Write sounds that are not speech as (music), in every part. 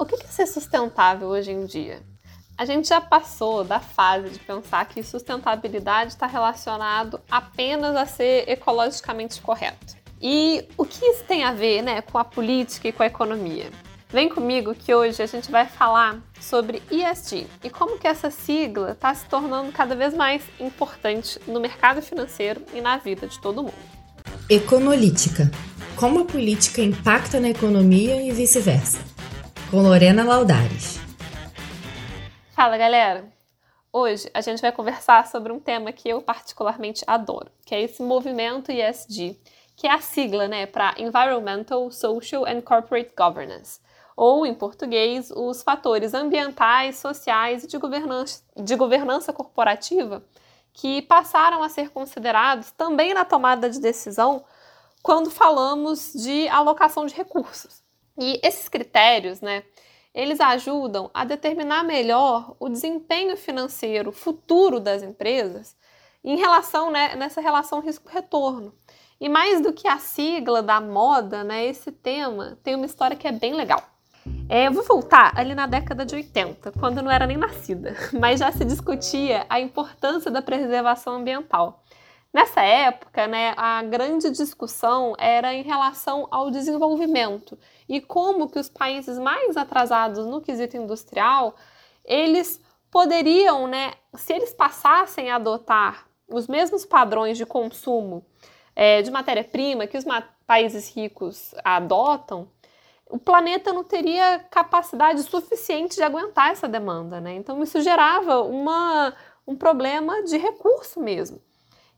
O que é ser sustentável hoje em dia? A gente já passou da fase de pensar que sustentabilidade está relacionado apenas a ser ecologicamente correto. E o que isso tem a ver né, com a política e com a economia? Vem comigo que hoje a gente vai falar sobre ESG e como que essa sigla está se tornando cada vez mais importante no mercado financeiro e na vida de todo mundo. Econolítica. Como a política impacta na economia e vice-versa. Com Lorena Laudares. Fala, galera! Hoje a gente vai conversar sobre um tema que eu particularmente adoro, que é esse movimento ESG, que é a sigla né, para Environmental, Social and Corporate Governance ou, em português, os fatores ambientais, sociais e de governança, de governança corporativa que passaram a ser considerados também na tomada de decisão quando falamos de alocação de recursos. E esses critérios, né, eles ajudam a determinar melhor o desempenho financeiro futuro das empresas em relação né, nessa relação risco-retorno. E mais do que a sigla da moda, né, esse tema tem uma história que é bem legal. É, eu vou voltar ali na década de 80, quando eu não era nem nascida, (laughs) mas já se discutia a importância da preservação ambiental. Nessa época, né, a grande discussão era em relação ao desenvolvimento e como que os países mais atrasados no quesito industrial, eles poderiam, né, se eles passassem a adotar os mesmos padrões de consumo é, de matéria-prima que os países ricos adotam, o planeta não teria capacidade suficiente de aguentar essa demanda, né? Então isso gerava uma, um problema de recurso mesmo.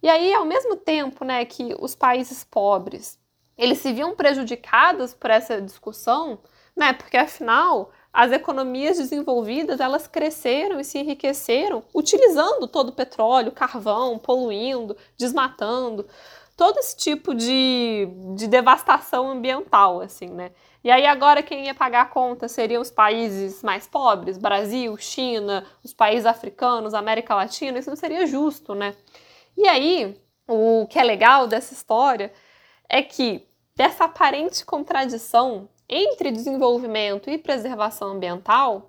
E aí, ao mesmo tempo, né, que os países pobres eles se viam prejudicados por essa discussão, né? Porque afinal as economias desenvolvidas elas cresceram e se enriqueceram utilizando todo o petróleo, carvão, poluindo, desmatando, todo esse tipo de, de devastação ambiental, assim, né? E aí agora quem ia pagar a conta seriam os países mais pobres, Brasil, China, os países africanos, América Latina, isso não seria justo, né? E aí, o que é legal dessa história é que dessa aparente contradição entre desenvolvimento e preservação ambiental,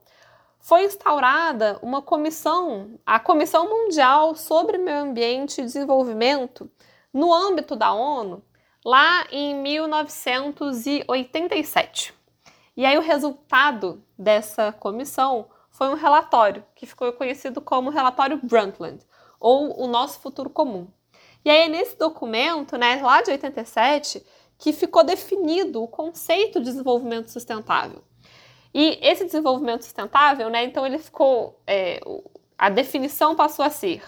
foi instaurada uma comissão, a Comissão Mundial sobre Meio Ambiente e Desenvolvimento, no âmbito da ONU, lá em 1987. E aí o resultado dessa comissão foi um relatório que ficou conhecido como relatório Brundtland, ou o nosso futuro comum. E aí nesse documento, né, lá de 87, que ficou definido o conceito de desenvolvimento sustentável. E esse desenvolvimento sustentável, né, então ele ficou, é, a definição passou a ser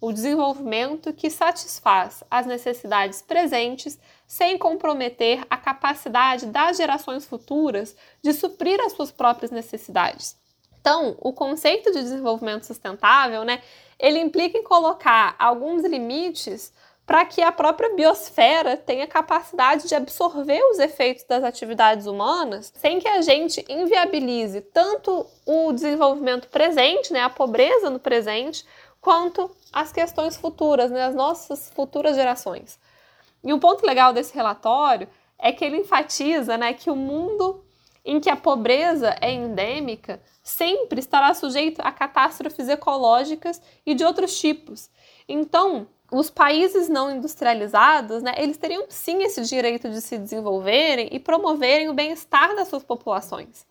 o desenvolvimento que satisfaz as necessidades presentes sem comprometer a capacidade das gerações futuras de suprir as suas próprias necessidades. Então, o conceito de desenvolvimento sustentável, né, ele implica em colocar alguns limites para que a própria biosfera tenha capacidade de absorver os efeitos das atividades humanas, sem que a gente inviabilize tanto o desenvolvimento presente, né, a pobreza no presente, quanto as questões futuras, né, as nossas futuras gerações. E um ponto legal desse relatório é que ele enfatiza né, que o mundo em que a pobreza é endêmica sempre estará sujeito a catástrofes ecológicas e de outros tipos. Então, os países não industrializados, né, eles teriam sim esse direito de se desenvolverem e promoverem o bem-estar das suas populações.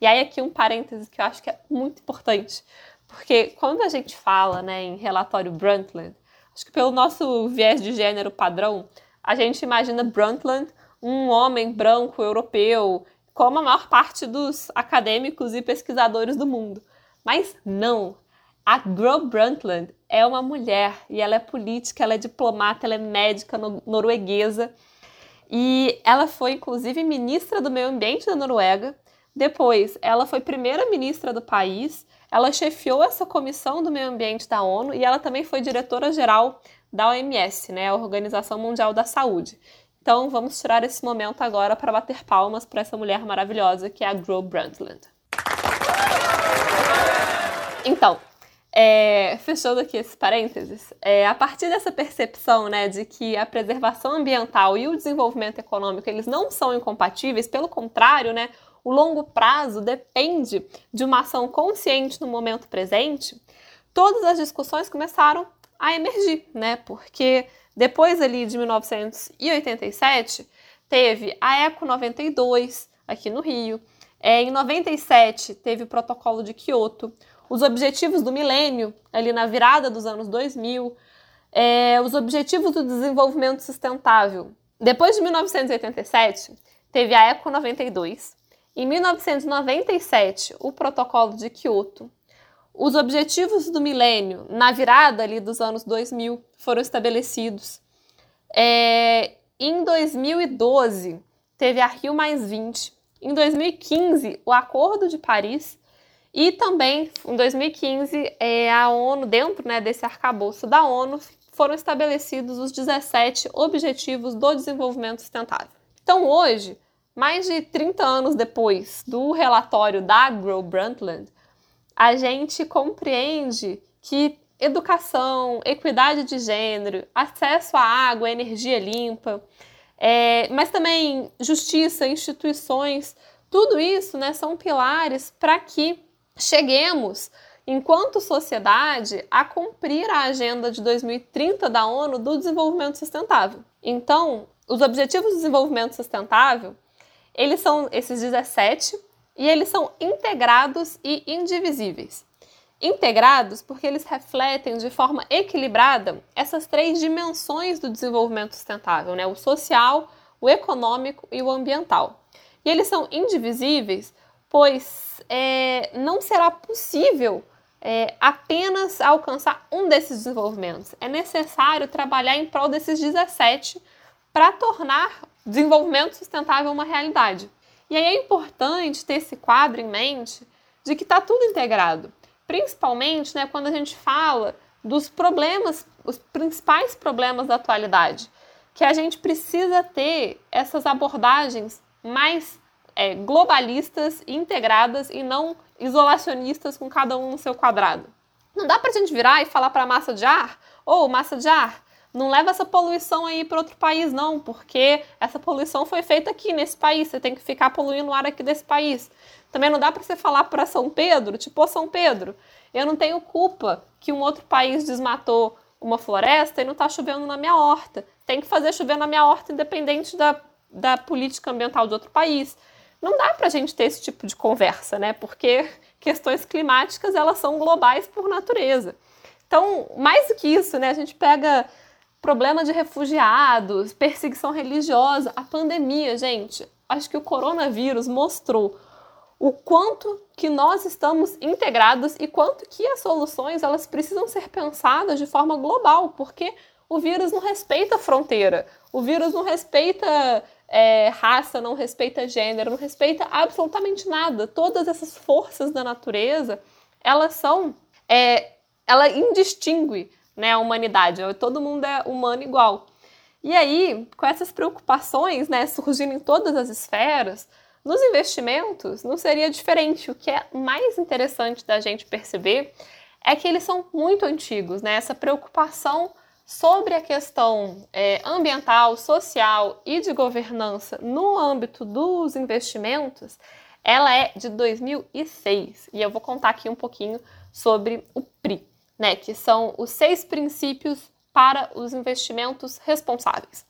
E aí aqui um parêntese que eu acho que é muito importante, porque quando a gente fala né, em relatório Brundtland, acho que pelo nosso viés de gênero padrão, a gente imagina Brundtland um homem branco europeu, como a maior parte dos acadêmicos e pesquisadores do mundo. Mas não! A Gro Brundtland é uma mulher e ela é política, ela é diplomata, ela é médica norueguesa e ela foi inclusive ministra do meio ambiente da Noruega. Depois, ela foi primeira ministra do país ela chefiou essa comissão do meio ambiente da ONU e ela também foi diretora-geral da OMS, né, a Organização Mundial da Saúde. Então, vamos tirar esse momento agora para bater palmas para essa mulher maravilhosa que é a Gro Brundtland. Então, é, fechando aqui esses parênteses, é, a partir dessa percepção né, de que a preservação ambiental e o desenvolvimento econômico eles não são incompatíveis, pelo contrário, né, o longo prazo depende de uma ação consciente no momento presente, todas as discussões começaram a emergir, né? Porque depois ali de 1987 teve a Eco 92 aqui no Rio, é, em 97 teve o Protocolo de Kyoto, os Objetivos do Milênio ali na virada dos anos 2000, é, os Objetivos do Desenvolvimento Sustentável. Depois de 1987 teve a Eco 92, em 1997 o Protocolo de Kyoto, os objetivos do milênio, na virada ali dos anos 2000, foram estabelecidos. É, em 2012, teve a Rio Mais 20. Em 2015, o Acordo de Paris. E também, em 2015, é, a ONU, dentro né, desse arcabouço da ONU, foram estabelecidos os 17 Objetivos do Desenvolvimento Sustentável. Então, hoje, mais de 30 anos depois do relatório da Grow Brundtland, a gente compreende que educação, equidade de gênero, acesso à água, energia limpa, é, mas também justiça, instituições, tudo isso né, são pilares para que cheguemos, enquanto sociedade, a cumprir a Agenda de 2030 da ONU do Desenvolvimento Sustentável. Então, os Objetivos de Desenvolvimento Sustentável, eles são esses 17 e eles são integrados e indivisíveis. Integrados porque eles refletem de forma equilibrada essas três dimensões do desenvolvimento sustentável, né? o social, o econômico e o ambiental. E eles são indivisíveis, pois é, não será possível é, apenas alcançar um desses desenvolvimentos. É necessário trabalhar em prol desses 17 para tornar desenvolvimento sustentável uma realidade. E aí é importante ter esse quadro em mente de que está tudo integrado, principalmente né, quando a gente fala dos problemas, os principais problemas da atualidade, que a gente precisa ter essas abordagens mais é, globalistas, integradas e não isolacionistas com cada um no seu quadrado. Não dá para a gente virar e falar para a massa de ar, ou oh, massa de ar, não leva essa poluição aí para outro país, não, porque essa poluição foi feita aqui nesse país, você tem que ficar poluindo o ar aqui desse país. Também não dá para você falar para São Pedro, tipo, São Pedro, eu não tenho culpa que um outro país desmatou uma floresta e não está chovendo na minha horta. Tem que fazer chover na minha horta independente da, da política ambiental de outro país. Não dá para a gente ter esse tipo de conversa, né? Porque questões climáticas elas são globais por natureza. Então, mais do que isso, né? A gente pega problema de refugiados, perseguição religiosa, a pandemia, gente. Acho que o coronavírus mostrou o quanto que nós estamos integrados e quanto que as soluções elas precisam ser pensadas de forma global, porque o vírus não respeita fronteira, o vírus não respeita é, raça, não respeita gênero, não respeita absolutamente nada. Todas essas forças da natureza, elas são, é, ela indistingue né, a humanidade. Todo mundo é humano igual. E aí, com essas preocupações né, surgindo em todas as esferas, nos investimentos não seria diferente. O que é mais interessante da gente perceber é que eles são muito antigos, né? Essa preocupação sobre a questão é, ambiental, social e de governança no âmbito dos investimentos, ela é de 2006 e eu vou contar aqui um pouquinho sobre o PRI né, que são os seis princípios para os investimentos responsáveis.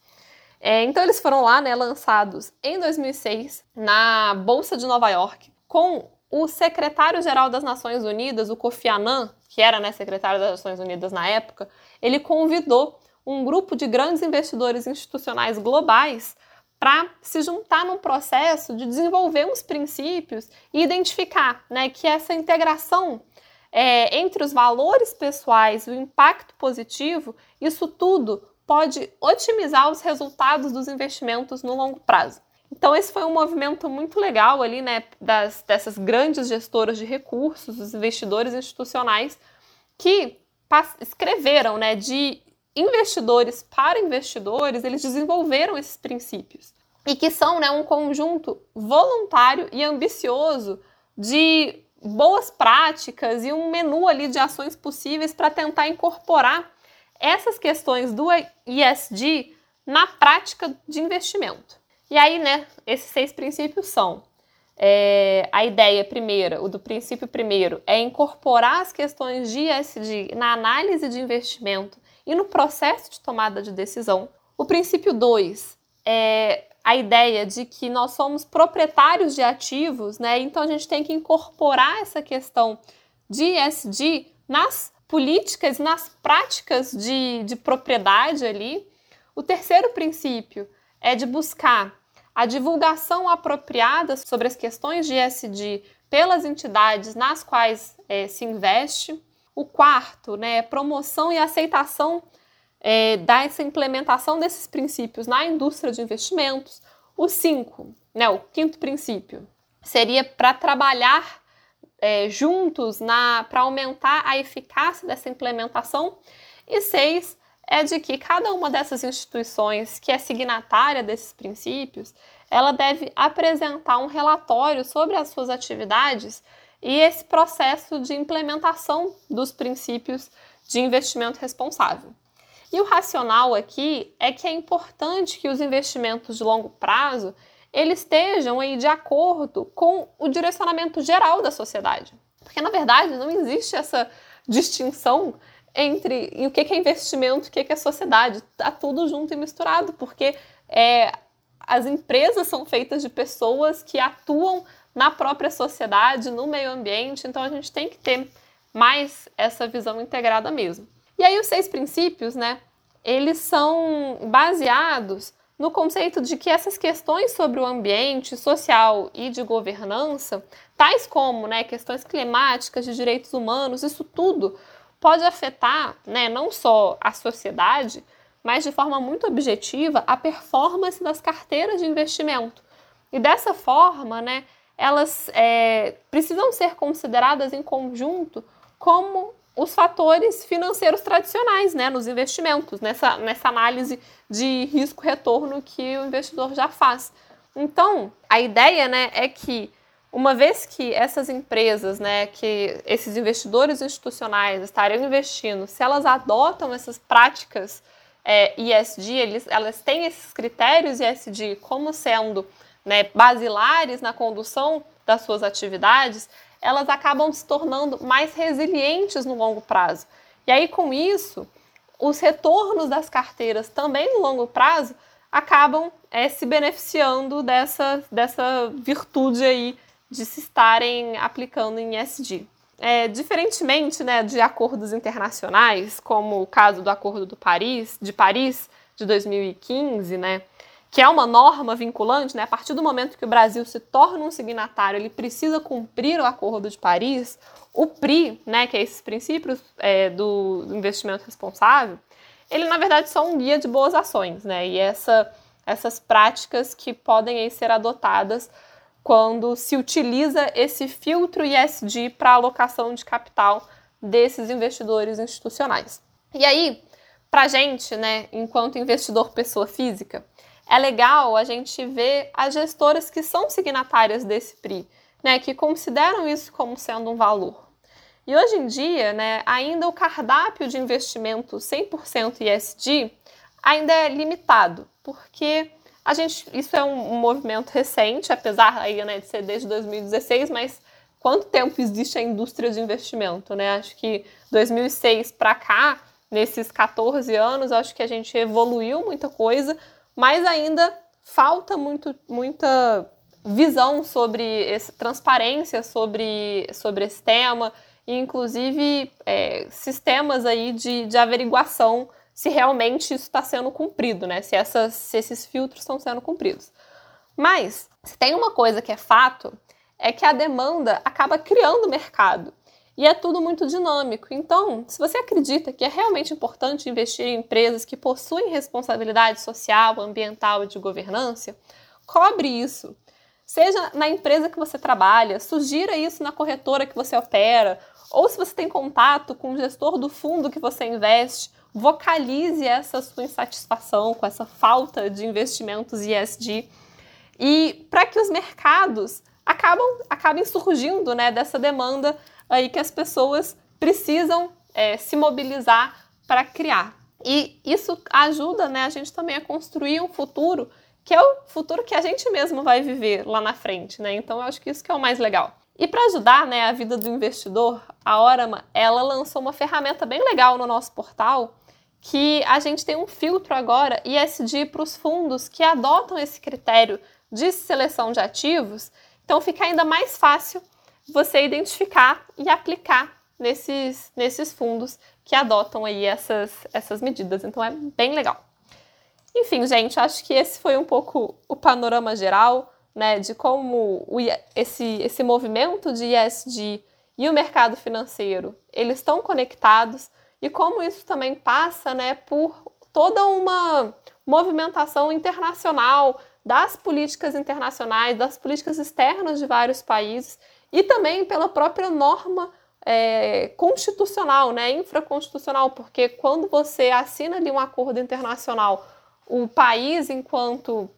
É, então eles foram lá, né, lançados em 2006 na Bolsa de Nova York com o secretário-geral das Nações Unidas, o Kofi Annan, que era né, secretário das Nações Unidas na época, ele convidou um grupo de grandes investidores institucionais globais para se juntar num processo de desenvolver uns princípios e identificar né, que essa integração é, entre os valores pessoais e o impacto positivo, isso tudo pode otimizar os resultados dos investimentos no longo prazo. Então, esse foi um movimento muito legal ali, né, das, dessas grandes gestoras de recursos, os investidores institucionais, que escreveram, né, de investidores para investidores, eles desenvolveram esses princípios. E que são, né, um conjunto voluntário e ambicioso de boas práticas e um menu ali de ações possíveis para tentar incorporar essas questões do ISD na prática de investimento. E aí, né, esses seis princípios são é, a ideia primeira, o do princípio primeiro, é incorporar as questões de ESG na análise de investimento e no processo de tomada de decisão. O princípio 2 é a ideia de que nós somos proprietários de ativos, né? Então a gente tem que incorporar essa questão de ESG nas políticas nas práticas de, de propriedade ali. O terceiro princípio é de buscar a divulgação apropriada sobre as questões de ESG pelas entidades nas quais é, se investe. O quarto, né, é promoção e aceitação é, dessa implementação desses princípios na indústria de investimentos. O cinco, né, o quinto princípio, seria para trabalhar é, juntos para aumentar a eficácia dessa implementação. E seis, é de que cada uma dessas instituições que é signatária desses princípios, ela deve apresentar um relatório sobre as suas atividades e esse processo de implementação dos princípios de investimento responsável. E o racional aqui é que é importante que os investimentos de longo prazo eles estejam aí de acordo com o direcionamento geral da sociedade. Porque na verdade não existe essa distinção entre o que é investimento o que é sociedade. Está tudo junto e misturado, porque é, as empresas são feitas de pessoas que atuam na própria sociedade, no meio ambiente, então a gente tem que ter mais essa visão integrada mesmo. E aí os seis princípios, né, eles são baseados no conceito de que essas questões sobre o ambiente social e de governança, tais como né, questões climáticas, de direitos humanos, isso tudo pode afetar né, não só a sociedade, mas de forma muito objetiva a performance das carteiras de investimento. E dessa forma, né, elas é, precisam ser consideradas em conjunto como os fatores financeiros tradicionais né, nos investimentos, nessa, nessa análise de risco-retorno que o investidor já faz. Então, a ideia né, é que uma vez que essas empresas, né, que esses investidores institucionais estariam investindo, se elas adotam essas práticas é, ESG, eles, elas têm esses critérios ESG como sendo né, basilares na condução das suas atividades, elas acabam se tornando mais resilientes no longo prazo. E aí, com isso, os retornos das carteiras também no longo prazo acabam é, se beneficiando dessa, dessa virtude aí de se estarem aplicando em ESG. É, diferentemente né, de acordos internacionais, como o caso do Acordo do Paris, de Paris de 2015, né, que é uma norma vinculante, né, a partir do momento que o Brasil se torna um signatário, ele precisa cumprir o Acordo de Paris, o PRI, né, que é esses princípios é, do investimento responsável, ele na verdade só um guia de boas ações, né, e essa, essas práticas que podem aí, ser adotadas quando se utiliza esse filtro ISD para alocação de capital desses investidores institucionais. E aí, para a gente, né, enquanto investidor pessoa física, é legal a gente ver as gestoras que são signatárias desse PRI, né, que consideram isso como sendo um valor. E hoje em dia, né, ainda o cardápio de investimento 100% ISD ainda é limitado, porque a gente, isso é um, um movimento recente, apesar aí, né, de ser desde 2016, mas quanto tempo existe a indústria de investimento, né? Acho que 2006 para cá, nesses 14 anos, acho que a gente evoluiu muita coisa, mas ainda falta muito, muita visão sobre esse, transparência sobre, sobre esse tema, e inclusive é, sistemas aí de, de averiguação se realmente isso está sendo cumprido, né? Se, essas, se esses filtros estão sendo cumpridos. Mas, se tem uma coisa que é fato, é que a demanda acaba criando mercado. E é tudo muito dinâmico. Então, se você acredita que é realmente importante investir em empresas que possuem responsabilidade social, ambiental e de governança, cobre isso. Seja na empresa que você trabalha, sugira isso na corretora que você opera, ou se você tem contato com o gestor do fundo que você investe, vocalize essa sua insatisfação com essa falta de investimentos ESG e para que os mercados acabam, acabem surgindo né, dessa demanda aí que as pessoas precisam é, se mobilizar para criar. E isso ajuda né, a gente também a construir um futuro que é o futuro que a gente mesmo vai viver lá na frente, né? Então eu acho que isso que é o mais legal. E para ajudar né, a vida do investidor, a Orama ela lançou uma ferramenta bem legal no nosso portal que a gente tem um filtro agora ISD para os fundos que adotam esse critério de seleção de ativos. Então fica ainda mais fácil você identificar e aplicar nesses, nesses fundos que adotam aí essas, essas medidas. Então é bem legal. Enfim, gente, acho que esse foi um pouco o panorama geral, né, de como o, esse, esse movimento de ESG e o mercado financeiro, eles estão conectados e como isso também passa, né, por toda uma movimentação internacional das políticas internacionais, das políticas externas de vários países e também pela própria norma é, constitucional, né, infraconstitucional, porque quando você assina ali um acordo internacional, o país, enquanto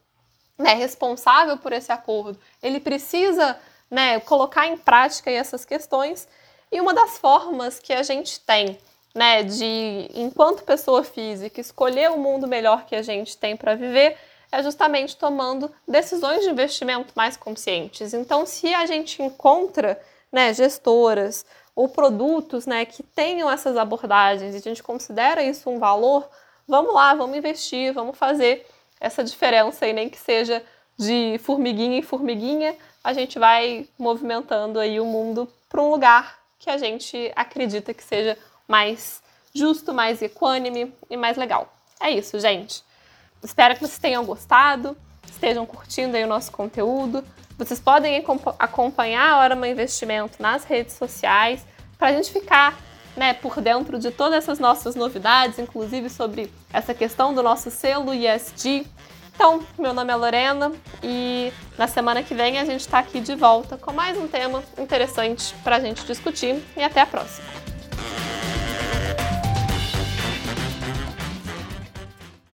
né, responsável por esse acordo, ele precisa né, colocar em prática essas questões. E uma das formas que a gente tem né, de, enquanto pessoa física, escolher o mundo melhor que a gente tem para viver é justamente tomando decisões de investimento mais conscientes. Então, se a gente encontra né, gestoras ou produtos né, que tenham essas abordagens e a gente considera isso um valor, vamos lá, vamos investir, vamos fazer essa diferença e nem que seja de formiguinha em formiguinha, a gente vai movimentando aí o mundo para um lugar que a gente acredita que seja mais justo, mais equânime e mais legal. É isso, gente. Espero que vocês tenham gostado, estejam curtindo aí o nosso conteúdo. Vocês podem acompanhar a Orama Investimento nas redes sociais para a gente ficar né, por dentro de todas essas nossas novidades, inclusive sobre essa questão do nosso selo ESG. Então, meu nome é Lorena e na semana que vem a gente está aqui de volta com mais um tema interessante para a gente discutir e até a próxima.